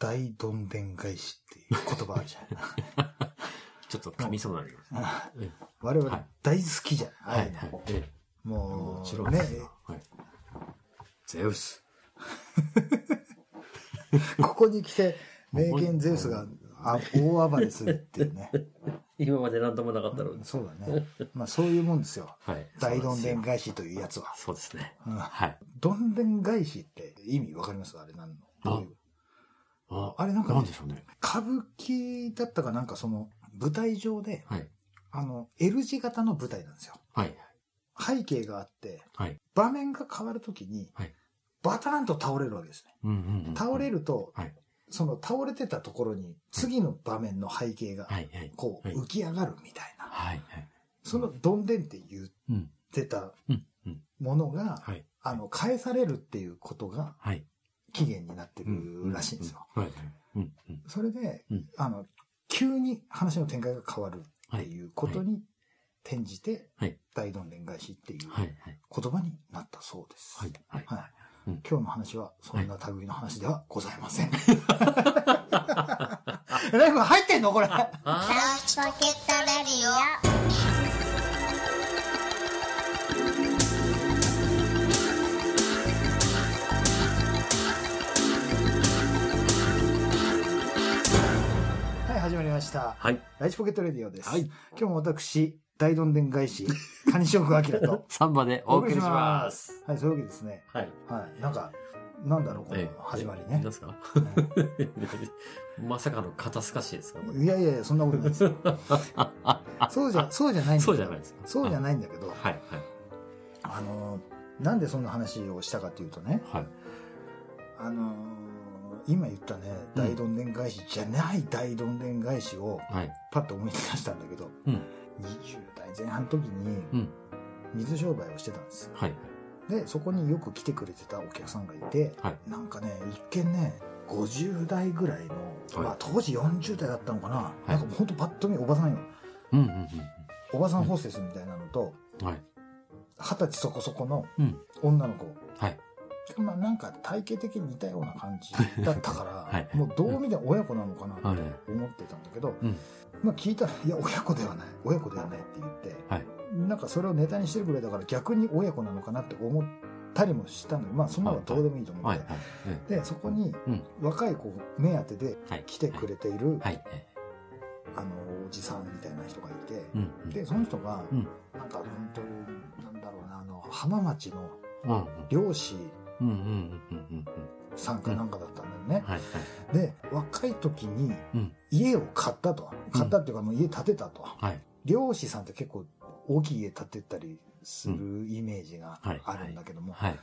大どんでん返しっていう言葉あるじゃん。ちょっと噛みそうになります。うん我々はい大好きじゃん。ああはいはい。ええもう、もちろんねですよ。はい。ゼウス。ここに来て、名言ゼウスがあ大暴れするっていうね。今まで何ともなかったのに。そうだね。まあそういうもんですよ。はい。大どんでん返しというやつは。そうですね。うんはい。どんでん返しって意味わかります？あれ何の？どういう？ああれなんかねなんでしょうね。歌舞伎だったかなんかその舞台上で、はい。あの、L 字型の舞台なんですよ。はい。背景があって、はい。場面が変わるときにはい、バターンと倒れるわけですね。うんうんうん。倒れると、はい。その倒れてたところに次の場面の背景が。こうはい浮き上がるみたいな。はい。はい。そのどんでんって言っうん。てた。ものが、はい。あの、返されるっていうことがはい。起源になってるらしいんですよ。それでうん、あの、急に話の展開が変わるっていうことに転じてはい、大どんでん返しっていう。言葉になったそうです。はい。今日の話はそんな類の話ではございません。ライブ入ってんのこれ。ポケットレディオはい。ライチポケットレディオです。はい今日も私、大どんでん返し、谷翔く明とサンバでお送りします。はい、そういうわけですね。はい。はい、なんか、なんだろう、このええ始まりね何。すか？まさかの肩透かしですか？いやいやいや、そんなことないですよ。そうじゃ、そうじゃないんだそうじゃないですかそうじゃないんだけど、はい。はい。あの、なんでそんな話をしたかっていうとね、はい。あの、今言ったね、うん大どんでん返しじゃない大どんでん返しをはい。パッと思い出したんだけど、うん。20代前半の時にうん。水商売をしてたんです。はい。で、そこによく来てくれてたお客さんがいて、はいなんかね、一見ね、50代ぐらいの、はいまあ当時40代だったのかな、いなんかほんとパッと見おばさんよ。うん。うん。おばさんホステスみたいなのと、うん。十歳そこそこのうん。女の子。はい。まあなんか体型的に似たような感じ だったから、はいもうどう見ても親子なのかなはいって思ってたんだけど、うん。まあ聞いたら、いや親子ではない、親子ではないって言って、はい。なんかそれをネタにしてるぐらいだから逆に親子なのかなって思ったりもしたんだけど、まあそんなのはどうでもいいと思って。で、そこにうん若い子目当てではい。来てくれている、はい。えあの、おじさんみたいな人がいて、うん。うん。で、その人が、うんなんか本当なんだろうな、あの、浜町のうん。漁師うん。うん。うん。うん。うん。さんかなんかだったんだよね。はい。で、若い時にうん。家を買ったと。買ったっていうかもう家建てたと。はい。漁師さんって結構大きい家建てたりするイメージがはいあるんだけども、はい。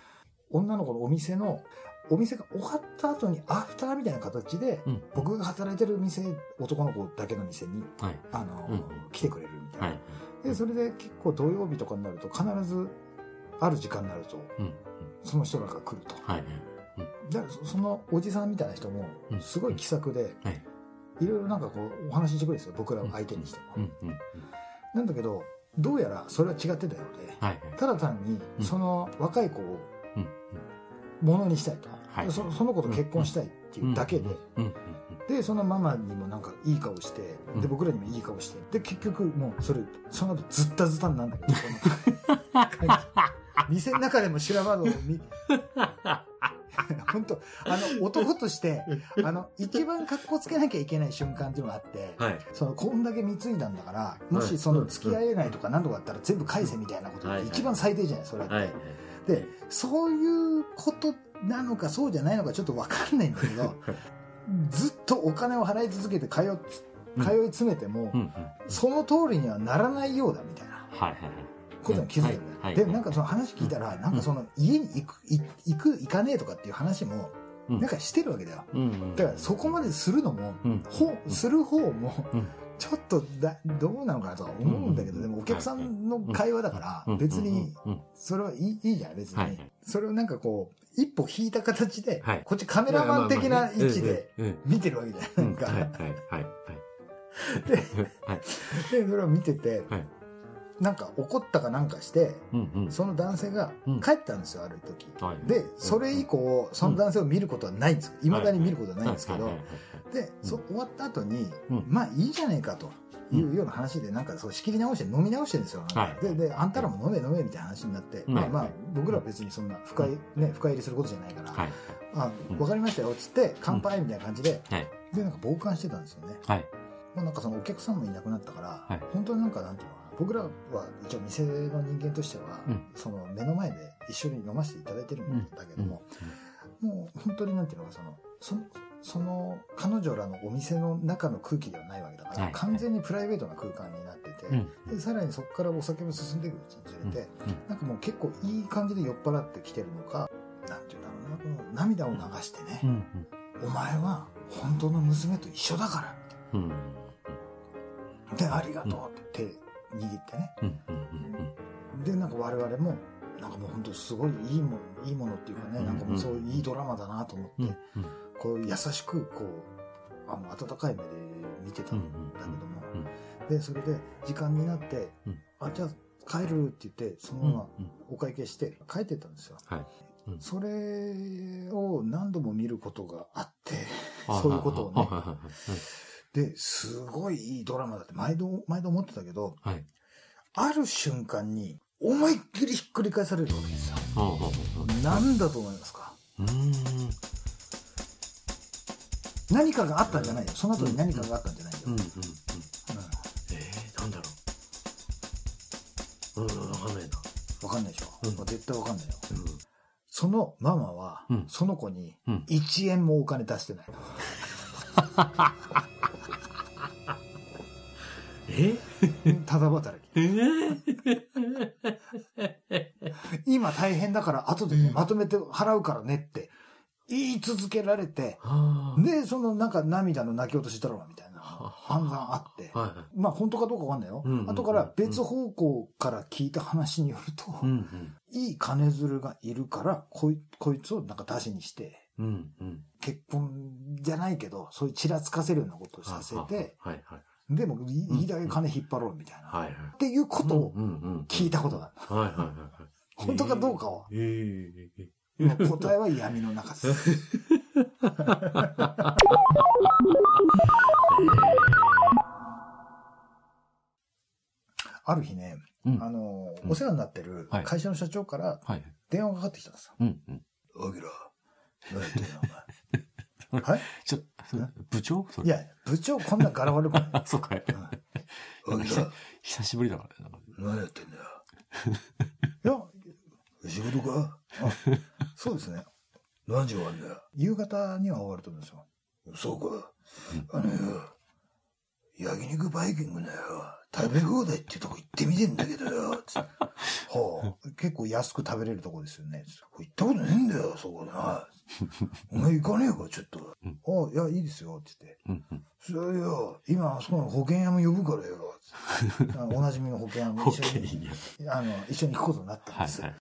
女の子のお店の、お店が終わった後にアフターみたいな形で、うん。僕が働いてる店、男の子だけの店に、はい。あの、うん来てくれるみたいな。はい。で、それで結構土曜日とかになると必ず、ある時間になると、うん。その人らが来ると。はい。だからそそのおじさんみたいな人もう、んすごい気さくで、はい。いろいろなんかこう、お話ししてくれるんですよ。僕らを相手にしても。うん。うん。なんだけど、どうやらそれは違ってたようで、はい。ただ単にう、んその若い子をうん。ものにしたいと。はいそその子と結婚したいっていうだけで。で、そのママにもなんかいい顔して、うんで、僕らにもいい顔して、で、結局もうそれ、その後ずったずたになんだけど、その 店の中でも修羅場道を見、本当あの、男として、あの、一番格好つけなきゃいけない瞬間っていうのがあって、はい。その、こんだけ貢いだんだから、もしその付き合えないとか何とかだったら全部返せみたいなことはいって一番最低じゃない、それって。はい。で、そういうことなのかそうじゃないのかちょっとわかんないんだけど、ずっとお金を払い続けて通通い詰めても、うん。うん。その通りにはならないようだみたいなはい。はい。ことに気づいたんだよ。はいで、なんかその話聞いたら、なんかその家に行く、い行く、行かねえとかっていう話も、うんなんかしてるわけだよ。うん。だからそこまでするのも、うん。ほする方もうん、ちょっとだ、どうなのかなとは思うんだけど、うんでもお客さんの会話だからうん、別に、うん。それはいいいいじゃん、別にはい。それをなんかこう、一歩引いた形ではい、こっちカメラマン的な位置で。見てるわけじゃなんか、はい。はい。はい。はい。でそれを見ててはい、なんか怒ったかなんかして、うんうん。その男性がうん帰ったんですよ、ある時。はいで、それ以降、その男性を見ることはないんです。いまだに見ることはないんですけどはい、はいで、そ終わった後に、うんまあいいじゃねえかと。いうような話で、なんかそう仕切り直して飲み直してるんですよ。はいで、で、あんたらも飲め飲めみたいな話になって、うんまあまあ、僕らは別にそんな深い、ね、深入りすることじゃないから、はい。あうん、わかりましたよ、つって、乾杯みたいな感じで、はい。で、なんか傍観してたんですよね。はい。まあなんかそのお客さんもいなくなったから、はい本当になんかなんていうの僕らは一応店の人間としては、うん。その目の前で一緒に飲ませていただいてるんだけども、もう本当になんていうのかその、その、その彼女らのお店の中の空気ではないわけだから、はい。完全にプライベートな空間になってて、うん。でさらにそこからお酒も進んでいくうちにつれて、なんかもう結構いい感じで酔っ払ってきてるのか、なんていうんだろうな、この涙を流してね、うん。お前は本当の娘と一緒だからうん。うん。で、ありがとうって手握ってね。うん。うん。で、なんか我々も、なんかもう本当すごいいいもの、いいものっていうかね、うんなんかもうそういういいドラマだなと思って、うん。うん。こう優しく、こう、あの、温かい目で見てたんだけども、で、それで時間になって、うんあ、じゃあ帰るって言って、そのままお会計して帰ってったんですよ。はい。うんそれを何度も見ることがあって、そういうことをね。で、すごいいいドラマだって毎度、毎度思ってたけど、はい。ある瞬間に思いっきりひっくり返されるわけですよ。うん。何だと思いますか？うん。何かがあったんじゃないよ。その後に何かがあったんじゃないよ。えー、なんだろう。うん、わかんないな。わかんないでしょ？うん絶対わかんないよ。うん。そのママは、うんその子にうん1円もお金出してないの。えただ働き。えー、今大変だから後でね、うんまとめて払うからねって言い続けられて、で、そのなんか涙の泣き落としドラマみたいな、散々あって、はまあ本当かどうかわかんないよ。後から別方向から聞いた話によると、い。うん。いい金づるがいるから、こいこいつをなんか出しにして。結婚じゃないけど、そういうちらつかせるようなことをさせて、はいはい。でもいいだけ金引っ張ろうみたいな。はいはい。っていうことをうんうん。聞いたことがある。はいはいはいはい。本当かどうかは、えー、えもう答えは闇の中です。ある日ね、うんあの、うんお世話になってるはい会社の社長からはい。電話がかかってきたんですよ。うんうん。アキラ、何やってんのお前。はい？ちょ、部長？それ。いや、部長こんな柄悪くない。あ、そうかい。うんアキラ、久しぶりだからね。何やってんだよ。いや、仕事か？あ、そうですね。何時終わんだよ？夕方には終わると思うんですよ。そうか。あのよ、焼肉バイキングだよ。食べ放題ってとこ行ってみてんだけどよ。つってはあ、結構安く食べれるとこですよね。行ったことねえんだよ、そこな。お前行かねえか、ちょっと。うんあ、いや、いいですよ、って言って。うんうん。それよ、今、あそこの保険屋も呼ぶからよ。おなじみの保険屋もオ一緒に。あの、一緒に行くことになったんです。はいはい。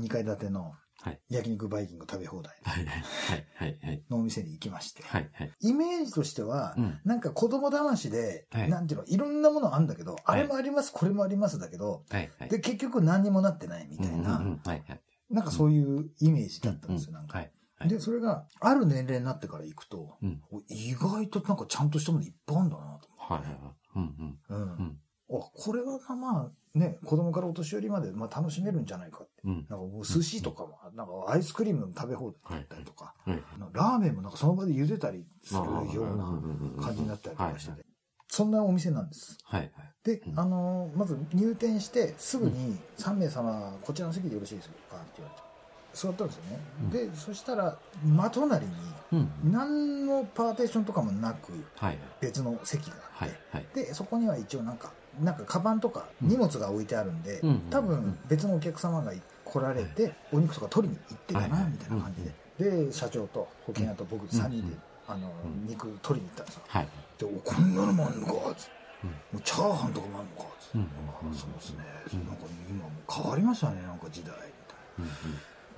2階建てのはい。焼肉バイキング食べ放題はいはいはいはい。のお店に行きまして。はいはい。イメージとしては、うん。なんか子供騙しで、はいなんていうの、いろんなものあるんだけど、あはいれもあります、これもありますだけど、はいはい。で、結局何にもなってないみたいな、うんうんうんはいはい。なんかそういうイメージだったんですよ、なんか。はい。はいで、それが、ある年齢になってから行くと、うん。意外となんかちゃんとしたものいっぱいあるんだなとはいはいはい。うんうん。思って。うん。うんあ、これはまあ、ね、子供からお年寄りまで、まあ楽しめるんじゃないかって。うん。なんかもう寿司とかも、なんかアイスクリームの食べ放題だったりとか、はい。ラーメンもなんかその場で茹でたりするような感じになったりとかしてて、そんなお店なんです。はいはい。でう、んあのーまず入店してすぐに3名様、こちらの席でよろしいですかって言われて。座ったんですよね。うんで、そしたら、真隣に、うん。何のパーテーションとかもなく、はい別の席があって、はいはい。で、そこには一応なんか、なんかカバンとかうん。荷物が置いてあるんで、うん多分別のお客様が来られて、お肉とか取りに行ってたな、はいみたいな感じで。で、社長と保険屋と僕3人で、あの、うん肉取りに行ったんですよ。はい。で、おこんなのもあんのかつって。うん。もうチャーハンとかもあんのかつって。うんあそうですね。うんなんか今もう変わりましたね、なんか時代、みたい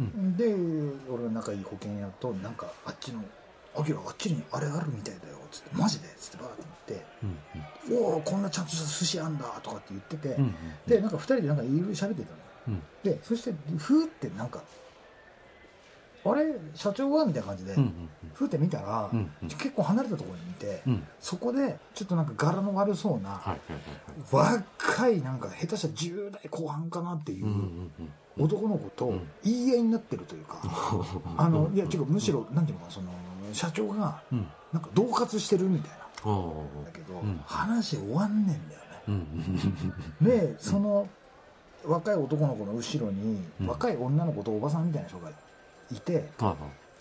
うんうんな。で、俺の仲いい保険屋と、なんかあっちの「あきらあっちにあれあるみたいだよ」つって「マジで?」つってバーって言ってうん「おおこんなちゃんとした寿司あんだ」とかって言ってて、うんうんでなんか二人でなんかいろいろ喋ってたの。うん。でそしてふーってなんか「あれ社長は?」みたいな感じで、うんうんふーって見たら、うんうん。結構離れたところにいて、うん。そこでちょっとなんか柄の悪そうな、はいはいはいはい。若いなんか下手したら10代後半かなっていううんうんうん男の子とうん。言い合いになってるというか、あのいやていうかむしろなんていうのかなその社長がうん。なんか恫喝してるみたいあなだけど、うん。話終わんねんだよね。うん。う んでその若い男の子の後ろにうん。若い女の子とおばさんみたいな人がいて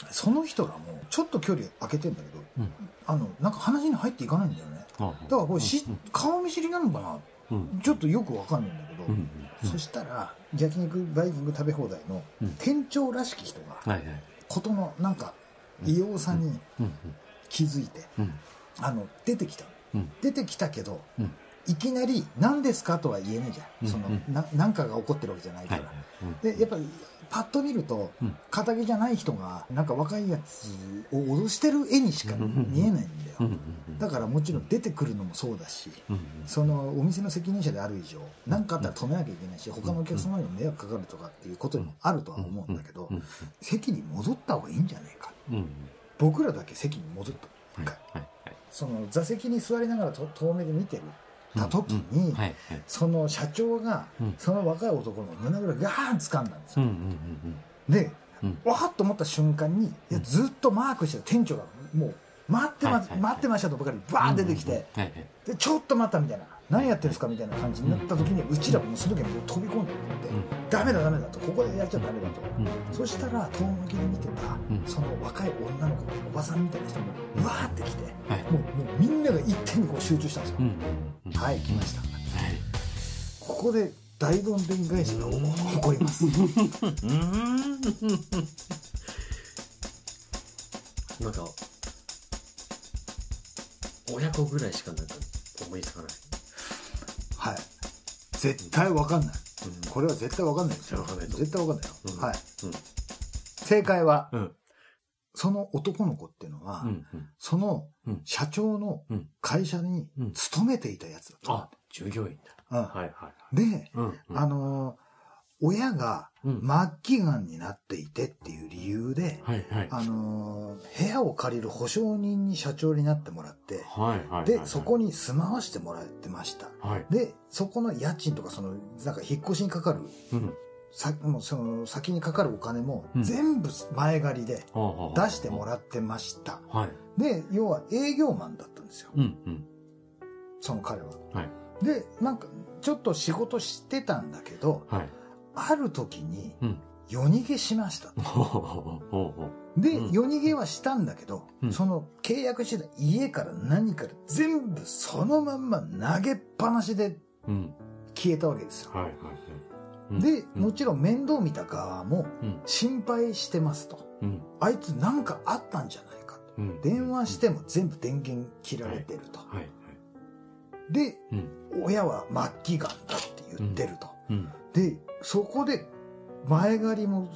その人らもちょっと距離空けてんだけどうん。あのなんか話に入っていかないんだよね。あだからこれしうん顔見知りなのかな？うん。ちょっとよくわかんないんだけど、うんうんそしたら焼肉バイキング食べ放題のうん。店長らしき人がはいはい。事のなんか異様さにうん気づいてうん。あの出てきた。うん。出てきたけどうん。いきなり「何ですか?」とは言えないじゃん、うんそのうん。な何かが起こってるわけじゃないから、でやっぱりパッと見るとうん。堅気じゃない人がなんか若いやつを脅してる絵にしか見えないんだよ、だからもちろん出てくるのもそうだしうん。そのお店の責任者である以上何かあったら止めなきゃいけないし他のお客様にも迷惑かかるとかっていうこともあるとは思うんだけどうん。席に戻った方がいいんじゃないか僕らだけ席に戻った。その座席に座りながらと遠目で見てるた時に、うんはいはい。その社長が、うん。その若い男の胸ぐらガーン掴んだんですよ、うんうんうんでうん。わーっと思った瞬間にずっとマークしてた店長がもう待ってま,、待ってましたとばかりバーン出てきて、でちょっと待ったみたいな何やってるんですかみたいな感じになった時にうちらもその時に飛び込んでって、うん。ダメだダメだとここでやっちゃダメだと、うん。そしたら遠巻きで見てた、うん。その若い女の子おばさんみたいな人もうわーって来て、はい。もうもうみんなが一点にこう集中したんですよ、うんうんうん。はい来ました。はい。ここで大どんでん返しが起こります。なんか親子ぐらいしかなんか思いつかない絶対わかんない。うん。これは絶対わかんないですよ。わかんないと。絶対わかんないよ、うん。はい。うん。正解はうん。その男の子っていうのは、うんうん。そのうん。社長のうん。会社にうん。勤めていたやつだった、あ従業員だ。うん。はいはいはい。で、うんうん。あのー親がうん。末期がんになっていてっていう理由で、はいはい。あのー部屋を借りる保証人に社長になってもらって、はいはいで、そこに住まわしてもらってました。はい。で、そこの家賃とか、その、なんか引っ越しにかかる、うん。さもうその先にかかるお金もうん。全部前借りで出出してもらってました。はい。で、要は営業マンだったんですよ。うんうん。その彼は。はい。で、なんか、ちょっと仕事してたんだけど、はいある時にうん。夜逃げしました。で、うん。夜逃げはしたんだけど、うん。その契約してた家から何から全部そのまんま投げっぱなしでうん。消えたわけですよ。はいはいはい。うん。で、うん。もちろん面倒見た側もうん。心配してますと。うん。あいつなんかあったんじゃないかと。うん。電話しても全部電源切られてると。で、うん。親は末期がんだって言ってると。うん。で、そこで前借りも、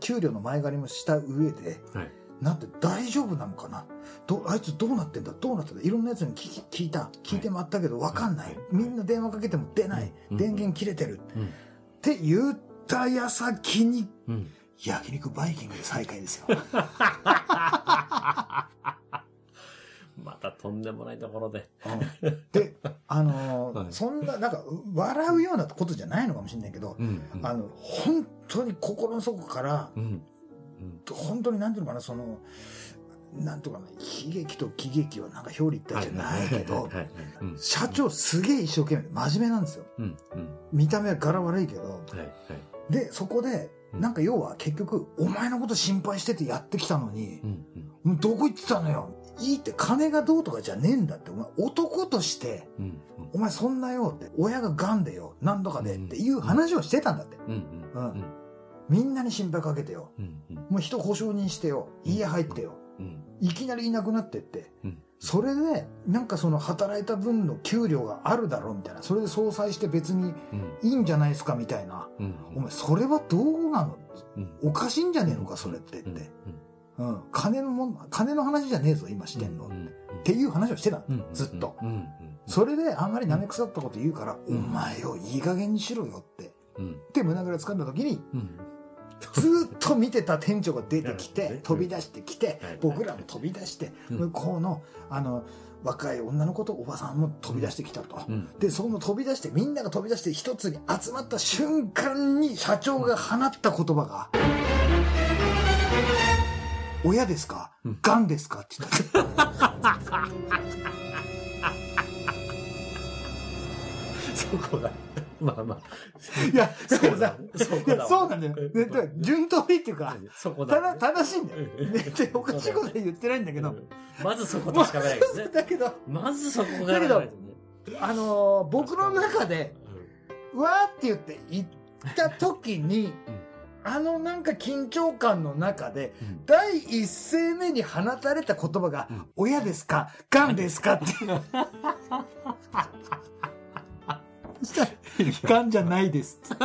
給料の前借りもした上で、はい。なんて大丈夫なのかな？どあいつどうなってんだ？どうなってんだ？いろんなやつに聞き聞いた。聞いてもらったけど分かんない、はい。みんな電話かけても出ない、うん。電源切れてる、うん。って言った矢先にうん。焼肉バイキングで再開ですよ またとんでもないところで。うん。であのー はい。そんななんか笑うようなことじゃないのかもしれないけど、うんあの本当に心の底からうんうん。本当になんていうのかなそのなんとかな悲劇と喜劇はなんか表裏一体じゃないけど社長すげえ一生懸命で真面目なんですよ。うんうん。見た目は柄悪いけどはいはい。でそこでうんなんか要は結局お前のこと心配しててやってきたのにうんどこ行ってたのよ。いいって金がどうとかじゃねえんだって。お前男としてうんお前そんなよって親が癌でよ何とかでっていう話をしてたんだって。みんなに心配かけてよ。もう人保証人してよ。家入ってよ。うん。いきなりいなくなってって。うんそれでなんかその働いた分の給料があるだろうみたいな。それで相殺して別にうん。いいんじゃないですかみたいな。うん。お前それはどうなの？うん。おかしいんじゃねえのかそれってって。うん。うん。金のもん、金の話じゃねえぞ、今してんの。っうん。ていう話をしてたの。うん。ずっと。うん。うん。それであんまり舐め腐ったこと言うから、うんお前よ、いい加減にしろよって。うん。で、胸ぐら掴んだ時に、うんずっと見てた店長が出てきて飛び出してきてはい、僕らも飛び出して、うん。向こうの、あの、若い女の子とおばさんも飛び出してきたと。うん。で、その飛び出して、みんなが飛び出して一つに集まった瞬間に社長が放った言葉が、親ですか？うん。癌ですか？って言った。そこだ。まあまあ。いや、だからさ、そこだいや、そうなんだよ。ね順当にっていうか、そこだ。ただ、正しいんだよ。ね、でおかしいことは言ってないんだけど、うんまずそことしかないですね。だけど、まずそこがないとね。あのー僕の中で、うわーって言って行った時に、あのなんか緊張感の中で、うん第一声目に放たれた言葉が、うん親ですか癌ですかって。そしたら、癌じゃないですっつって。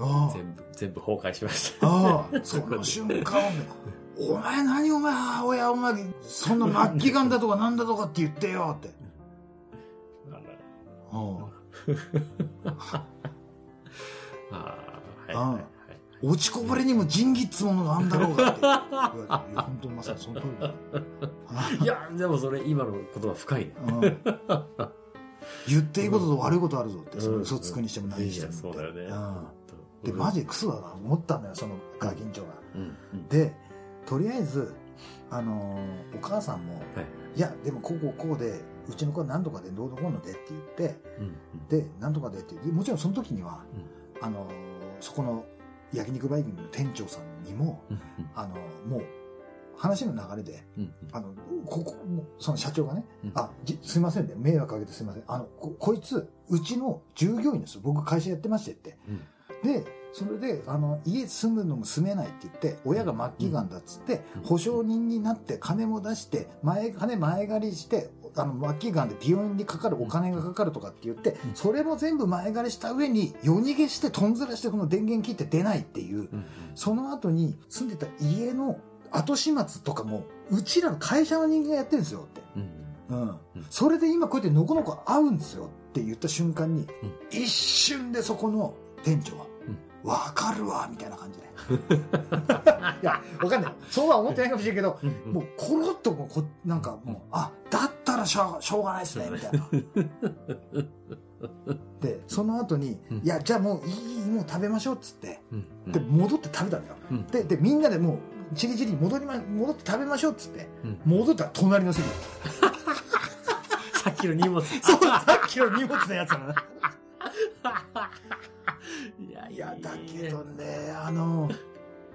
ああ全部、全部崩壊しました。ああ、その瞬間、お前何お前、母親お前、そんな末期癌だとかなんだとかって言ってよって。ああはいはい落ちこぼれにも仁義っつものがあんだろうがって。いや、本当にまさにその通りだよ。いや、でもそれ、今の言葉深いね。うん言っていいことと悪いことあるぞって、そのうん嘘つくにしても何にしてもそうだよねうんで、マジでクソだな、思ったんだよ、そのガキンチョが。で、とりあえず、あのーお母さんも、はい。いや、でもこうこうこうで、うちの子は何とかでどうのこうのでって言って、うん。で、何とかでって言って、もちろんその時には、うんあのーそこの焼肉バイキングの店長さんにも、うん。あのーもう、話の流れで、うん。あの、ここ、その社長がね、うんあ、じすいませんね、迷惑かけてすいません。あの、こ、こいつ、うちの従業員ですよ。僕会社やってましてって。うん。で、それで、あの、家住むのも住めないって言って、親が末期癌だっつってうん、保証人になって金も出して、前、金前借りして、あの、末期癌で病院にかかるお金がかかるとかって言って、うんそれも全部前借りした上に、夜逃げして、とんずらしてこの電源切って出ないっていう、うん。その後に住んでた家の後始末とかも、うちらの会社の人間がやってるんですよって。うん。うん。それで今こうやってのこのこ会うんですよって言った瞬間に、うん一瞬でそこの店長は、わかるわ、みたいな感じで。いや、わかんない。そうは思ってないかもしれんけど、うん。もうコロッともうこ、なんかもう、あ、だったらしょうしょうがないですね、みたいな。で、その後に、うんいや、じゃあもういい、もう食べましょうっつって、うん。で、戻って食べたんだよ。うんで、で、みんなでもう、チリチリに戻りま、戻って食べましょうっつって、うん戻ったら隣の席だ さっきの荷物。そう、さっきの荷物のやつなの。いやだけどね、あの、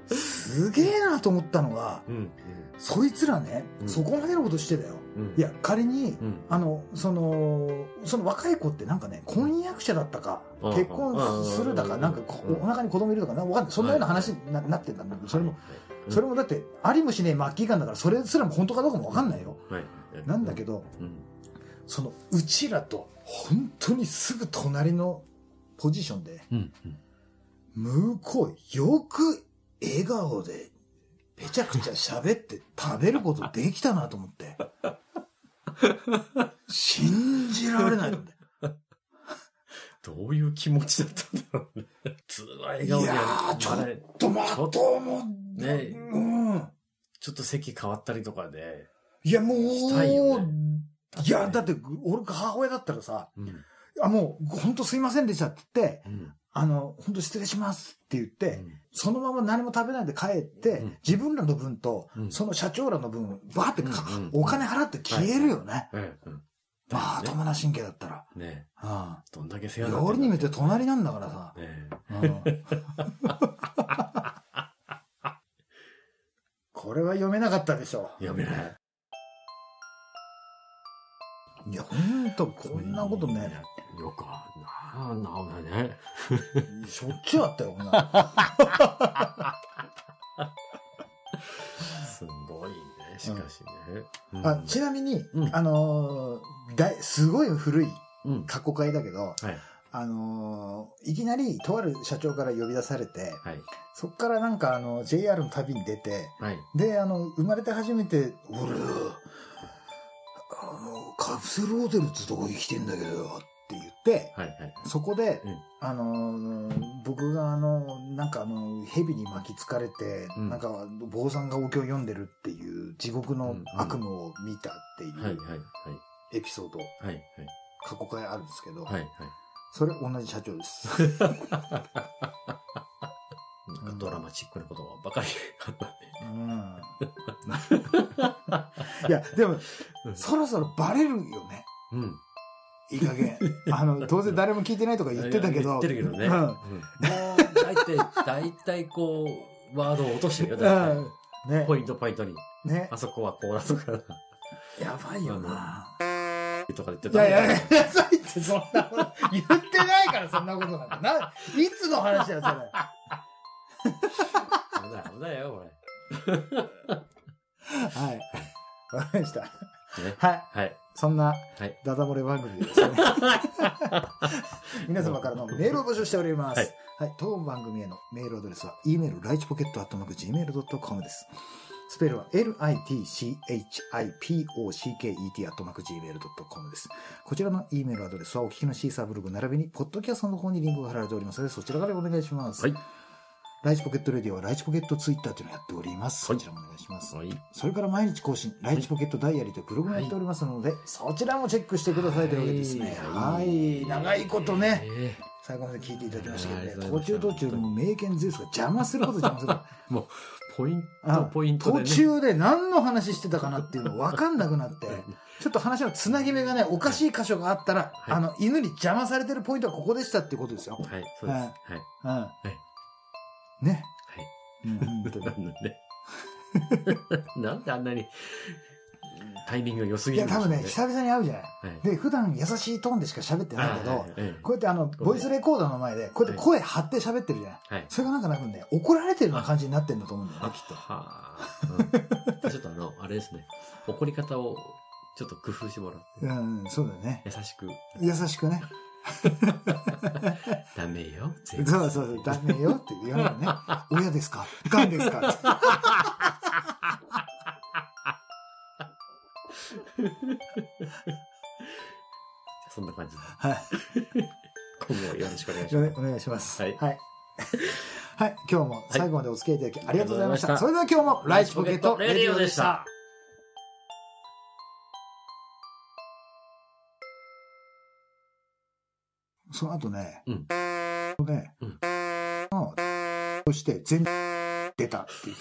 すげえなと思ったのが、うん。そいつらね、うんそこまでのことしてたよ。うん。いや、仮に、うん。あの、その、その若い子ってなんかね、婚約者だったか、うん結婚するだか、うんなんかお腹に子供いるとか、なんかんない。そんなような話にななってたんだけど、それも、それもだって、ありもしねえ末期癌だから、それすらも本当かどうかもわかんないよ。はい。なんだけど、うん。その、うちらと、本当にすぐ隣のポジションで、うん。向こう、よく笑顔で、ぺちゃくちゃ喋って食べることできたなと思って。信じられないと思って。どういう気持ちだったんだろうね。普通は笑顔でやる。いやーちょっと待とうもう、ねうん。ちょっと席変わったりとかで。いや、もう、いよねいや、だって、俺が母親だったらさ、うん。あ、もう、本当すいませんでしたって言って、うん。あの、本当失礼しますって言って、そのまま何も食べないで帰って、うん。自分らの分と、うん。その社長らの分、バーってお金払って消えるよね。まあ、ね。友達神経だったら。ね。あどんだけ世あ話になっに見て隣なんだからさ。ね。うん。これは読めなかったでしょ。読めない。いや、ほんと、こんなことね、よくあるなあなおね。しょっちゅうあったよ、こんなすごいね、しかしね。のあちなみに、うんあのーだい、すごい古いうん。過去会だけど、はい。あのーいきなりとある社長から呼び出されて、はい。そっからなんかあの、JR の旅に出て、はい。で、あの、生まれて初めて、俺、あの、カプセルホテルってとこ生きてんだけどよ、って言って、はい。はい。そこで、うんあの、僕があの、なんかあの、蛇に巻きつかれて、うんなんか、坊さんがお経を読んでるっていう地獄の悪夢を見たっていはい。はい。うはい。エピソード、はい。過去回あるんですけど、はい。はい。それ同じ社長です。なんかドラマチックなことばかりあったね。うん。いや、でも、うんそろそろバレるよね。うん。いい加減。あの、当然誰も聞いてないとか言ってたけど。言ってるけどね。うんうんもう、大体、大体こう、ワードを落としてるよ、大うん。体。ねポ。イントポイントに。ねあ。そこはこうだとか、やばいよな。とか言っていた。やいやいや、さいってそんなこと、言ってないからそんなことなんだ。な、いつの話だよ、それ。危ない、危ないよ、こはい。わかりました。はい。はい。そんな、はい。ダダ漏れ番組でですね。皆様からのメールを募集しております。ははいい。当番組へのメールアドレスは、e メール、ライチポケットアットマーク Gmail.com です。スペルは、litchipocket アットマーク Gmail.com です。こちらの e メールアドレスは、お聞きのシーサーブログ並びに、ポッドキャストの方にリンクが貼られておりますので、そちらからお願いします。はい。ライチポケットレディオは、ライチポケットツイッターというのをやっております。はいそちらもお願いします。はい。それから毎日更新、ライチポケットダイアリーというブログもやっておりますので、そちらもチェックしてくださいというわけですね。ははいい。長いことね、え最後まで聞いていただきましたけどね、はい途中途中もう名犬ゼウスが邪魔すること邪魔する。え もう、ポインあト、ポイントでね。途中で何の話してたかなっていうの分かんなくなって、ちょっと話のつなぎ目がね、おかしい箇所があったら、はいあの、犬に邪魔されてるポイントはここでしたっていうことですよ。はい、そうです。はい。うん。ね。はい。うん、本当になんで なんであんなにタイミングが良すいや、ぎるんでしょう多分ね、久々に会うじゃない。はいで、普段優しいトーンでしか喋ってないけど、はいはいはいこうやってあの、ボイスレコーダーの前で、こうやって声張って喋ってるじゃない。はい。それがなんか多分ね、怒られてるような感じになってんだと思うんだよね、きっと。はあ。うんちょっとあの、あれですね。怒り方をちょっと工夫してもらって。うん、そうだよね。優しく。優しくね。ダメよ。そうそうそう、ダメよって言わないね。親ですか？ガンですか？そんな感じで。はい。今後よろしくお願いします。お願いします。はいはい。はい。今日も最後までお付き合いいただきありがとうございました。ありがとうございましたそれでは今日もライチポケットレディオでした。。その後ね、うんね、うんそして全出たっていう。